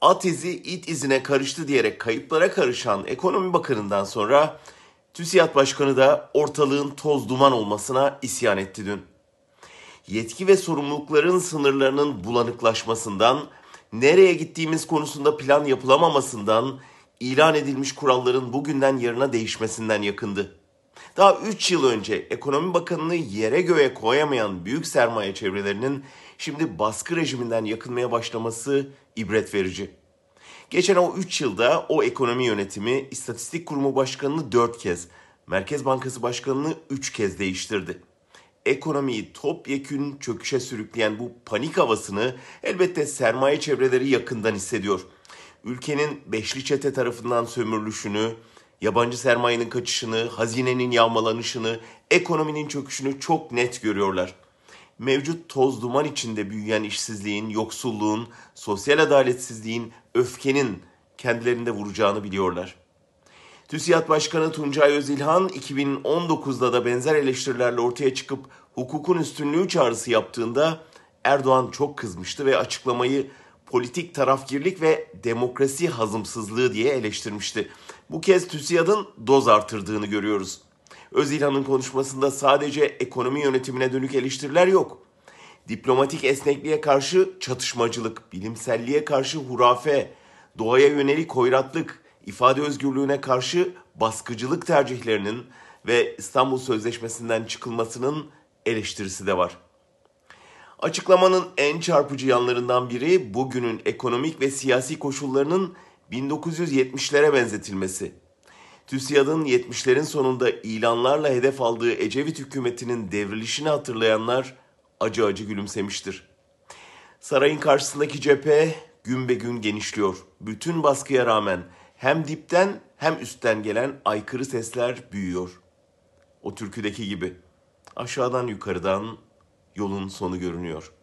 at izi it izine karıştı diyerek kayıplara karışan ekonomi bakanından sonra TÜSİAD Başkanı da ortalığın toz duman olmasına isyan etti dün. Yetki ve sorumlulukların sınırlarının bulanıklaşmasından, nereye gittiğimiz konusunda plan yapılamamasından, ilan edilmiş kuralların bugünden yarına değişmesinden yakındı. Daha 3 yıl önce ekonomi bakanını yere göğe koyamayan büyük sermaye çevrelerinin şimdi baskı rejiminden yakınmaya başlaması ibret verici. Geçen o 3 yılda o ekonomi yönetimi İstatistik Kurumu Başkanı'nı 4 kez, Merkez Bankası Başkanı'nı 3 kez değiştirdi. Ekonomiyi topyekün çöküşe sürükleyen bu panik havasını elbette sermaye çevreleri yakından hissediyor. Ülkenin beşli çete tarafından sömürülüşünü, yabancı sermayenin kaçışını, hazinenin yağmalanışını, ekonominin çöküşünü çok net görüyorlar. Mevcut toz duman içinde büyüyen işsizliğin, yoksulluğun, sosyal adaletsizliğin, öfkenin kendilerinde vuracağını biliyorlar. TÜSİAD Başkanı Tuncay Özilhan 2019'da da benzer eleştirilerle ortaya çıkıp hukukun üstünlüğü çağrısı yaptığında Erdoğan çok kızmıştı ve açıklamayı politik tarafgirlik ve demokrasi hazımsızlığı diye eleştirmişti. Bu kez TÜSİAD'ın doz artırdığını görüyoruz. Özilhan'ın konuşmasında sadece ekonomi yönetimine dönük eleştiriler yok. Diplomatik esnekliğe karşı çatışmacılık, bilimselliğe karşı hurafe, doğaya yönelik hoyratlık, ifade özgürlüğüne karşı baskıcılık tercihlerinin ve İstanbul Sözleşmesi'nden çıkılmasının eleştirisi de var. Açıklamanın en çarpıcı yanlarından biri bugünün ekonomik ve siyasi koşullarının 1970'lere benzetilmesi. TÜSİAD'ın 70'lerin sonunda ilanlarla hedef aldığı Ecevit hükümetinin devrilişini hatırlayanlar acı acı gülümsemiştir. Sarayın karşısındaki cephe gün be gün genişliyor. Bütün baskıya rağmen hem dipten hem üstten gelen aykırı sesler büyüyor. O türküdeki gibi aşağıdan yukarıdan yolun sonu görünüyor.''